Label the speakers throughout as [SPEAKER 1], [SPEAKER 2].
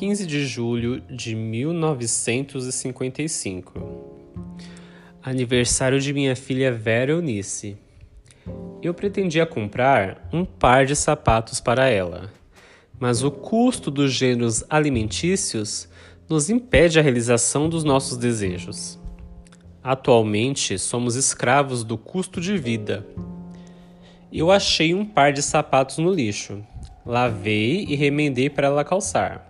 [SPEAKER 1] 15 de julho de 1955. Aniversário de minha filha Vera Eunice. Eu pretendia comprar um par de sapatos para ela, mas o custo dos gêneros alimentícios nos impede a realização dos nossos desejos. Atualmente somos escravos do custo de vida. Eu achei um par de sapatos no lixo, lavei e remendei para ela calçar.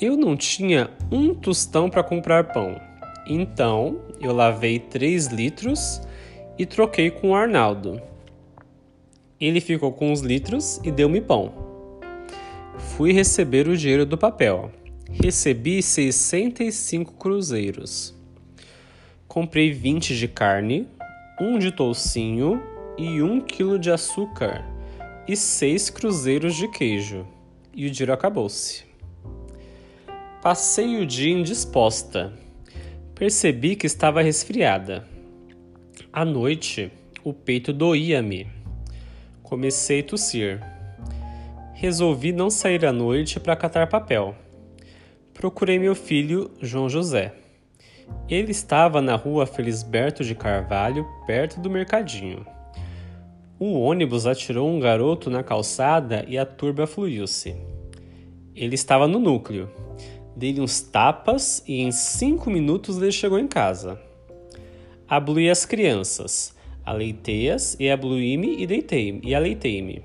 [SPEAKER 1] Eu não tinha um tostão para comprar pão, então eu lavei 3 litros e troquei com o Arnaldo. Ele ficou com os litros e deu-me pão. Fui receber o dinheiro do papel. Recebi 65 cruzeiros. Comprei 20 de carne, um de toucinho e um quilo de açúcar e seis cruzeiros de queijo. E o dinheiro acabou-se. Passei o dia indisposta. Percebi que estava resfriada. À noite, o peito doía-me. Comecei a tossir. Resolvi não sair à noite para catar papel. Procurei meu filho, João José. Ele estava na rua Felisberto de Carvalho, perto do mercadinho. Um ônibus atirou um garoto na calçada e a turba fluiu-se. Ele estava no núcleo. Dei-lhe uns tapas e em cinco minutos ele chegou em casa. Abluí as crianças, aleitei-as e abluí-me e deitei-me e aleitei-me.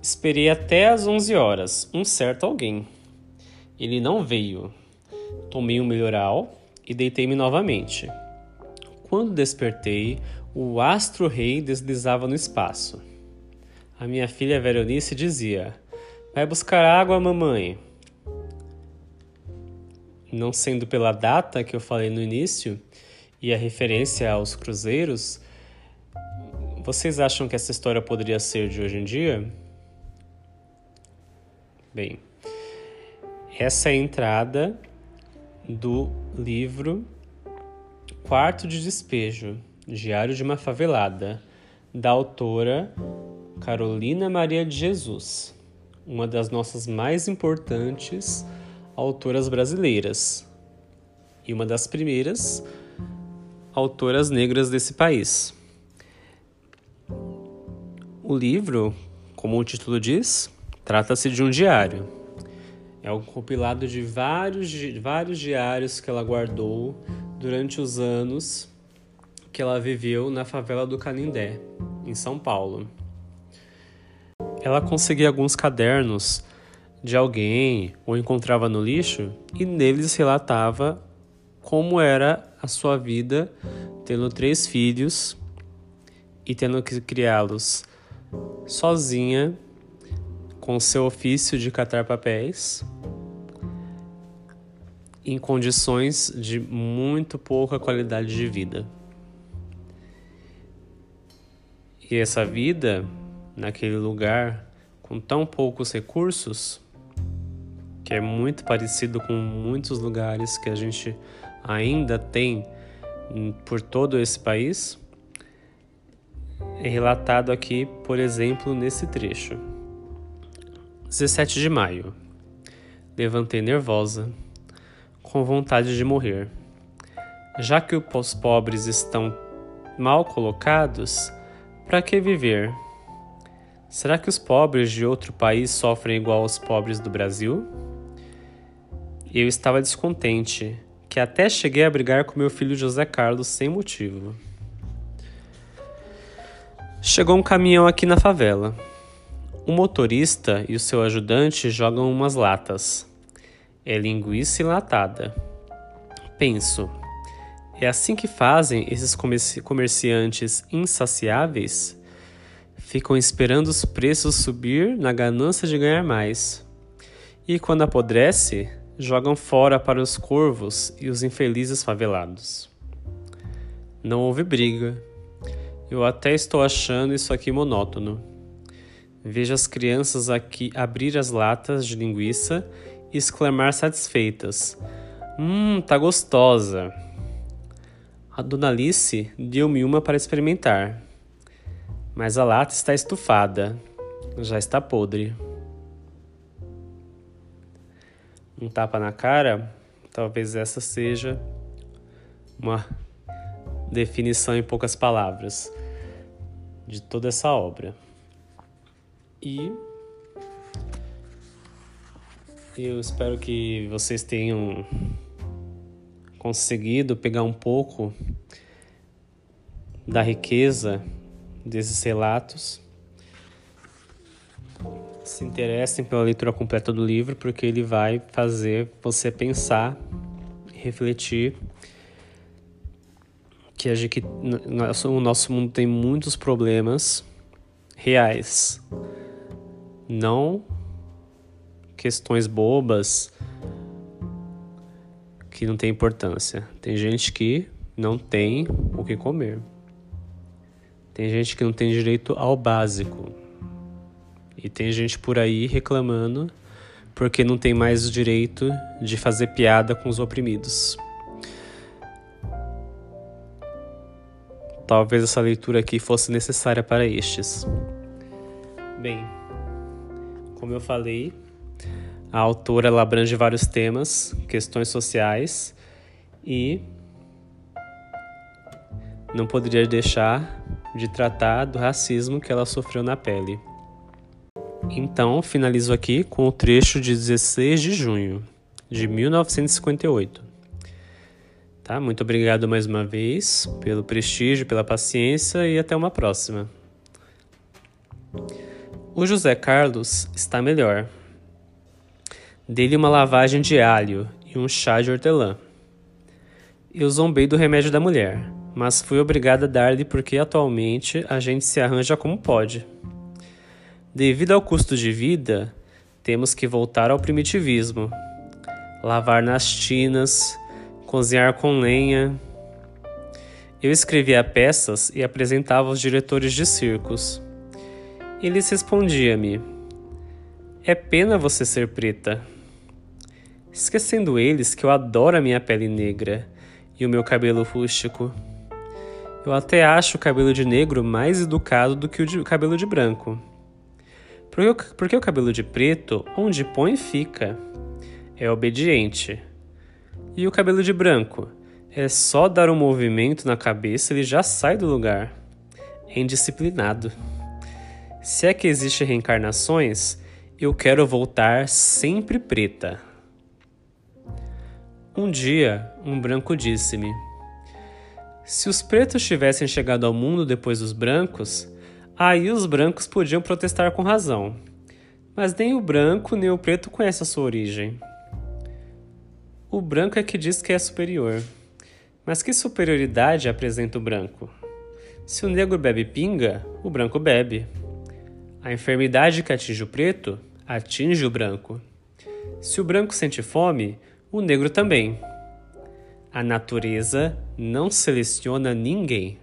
[SPEAKER 1] Esperei até às onze horas, um certo alguém. Ele não veio. Tomei um melhoral e deitei-me novamente. Quando despertei, o astro-rei deslizava no espaço. A minha filha Veronice dizia: Vai buscar água, mamãe. Não sendo pela data que eu falei no início, e a referência aos cruzeiros, vocês acham que essa história poderia ser de hoje em dia? Bem, essa é a entrada do livro Quarto de Despejo, Diário de uma Favelada, da autora Carolina Maria de Jesus, uma das nossas mais importantes autoras brasileiras e uma das primeiras autoras negras desse país. O livro, como o título diz, trata-se de um diário. É um compilado de vários, vários diários que ela guardou durante os anos que ela viveu na favela do Canindé, em São Paulo. Ela conseguia alguns cadernos de alguém ou encontrava no lixo e neles relatava como era a sua vida tendo três filhos e tendo que criá-los sozinha com seu ofício de catar papéis em condições de muito pouca qualidade de vida. E essa vida naquele lugar com tão poucos recursos, que é muito parecido com muitos lugares que a gente ainda tem por todo esse país, é relatado aqui, por exemplo, nesse trecho. 17 de maio. Levantei nervosa, com vontade de morrer. Já que os pobres estão mal colocados, para que viver? Será que os pobres de outro país sofrem igual aos pobres do Brasil? Eu estava descontente que até cheguei a brigar com meu filho José Carlos sem motivo. Chegou um caminhão aqui na favela. O motorista e o seu ajudante jogam umas latas. É linguiça enlatada. Penso, é assim que fazem esses comerciantes insaciáveis? Ficam esperando os preços subir na ganância de ganhar mais. E quando apodrece, jogam fora para os corvos e os infelizes favelados. Não houve briga. Eu até estou achando isso aqui monótono. Vejo as crianças aqui abrir as latas de linguiça e exclamar satisfeitas: Hum, tá gostosa! A dona Alice deu-me uma para experimentar, mas a lata está estufada, já está podre. Um tapa na cara, talvez essa seja uma definição em poucas palavras de toda essa obra. E eu espero que vocês tenham conseguido pegar um pouco da riqueza desses relatos. Se interessem pela leitura completa do livro, porque ele vai fazer você pensar, refletir que, a gente, o nosso mundo tem muitos problemas reais, não questões bobas que não tem importância. Tem gente que não tem o que comer. Tem gente que não tem direito ao básico. E tem gente por aí reclamando porque não tem mais o direito de fazer piada com os oprimidos. Talvez essa leitura aqui fosse necessária para estes. Bem, como eu falei, a autora ela abrange vários temas, questões sociais e não poderia deixar de tratar do racismo que ela sofreu na pele. Então, finalizo aqui com o trecho de 16 de junho de 1958. Tá? Muito obrigado mais uma vez pelo prestígio, pela paciência e até uma próxima. O José Carlos está melhor. Dele uma lavagem de alho e um chá de hortelã. Eu zombei do remédio da mulher mas fui obrigada a dar-lhe porque atualmente a gente se arranja como pode. Devido ao custo de vida, temos que voltar ao primitivismo. Lavar nas tinas, cozinhar com lenha. Eu escrevia peças e apresentava aos diretores de circos. Eles respondiam-me: É pena você ser preta. Esquecendo eles que eu adoro a minha pele negra e o meu cabelo rústico. Eu até acho o cabelo de negro mais educado do que o de cabelo de branco. Porque, o cabelo de preto, onde põe, fica. É obediente. E o cabelo de branco? É só dar um movimento na cabeça ele já sai do lugar. É indisciplinado. Se é que existem reencarnações, eu quero voltar sempre preta. Um dia, um branco disse-me: se os pretos tivessem chegado ao mundo depois dos brancos, aí os brancos podiam protestar com razão. Mas nem o branco nem o preto conhecem a sua origem. O branco é que diz que é superior. Mas que superioridade apresenta o branco? Se o negro bebe pinga, o branco bebe. A enfermidade que atinge o preto atinge o branco. Se o branco sente fome, o negro também. A natureza não seleciona ninguém.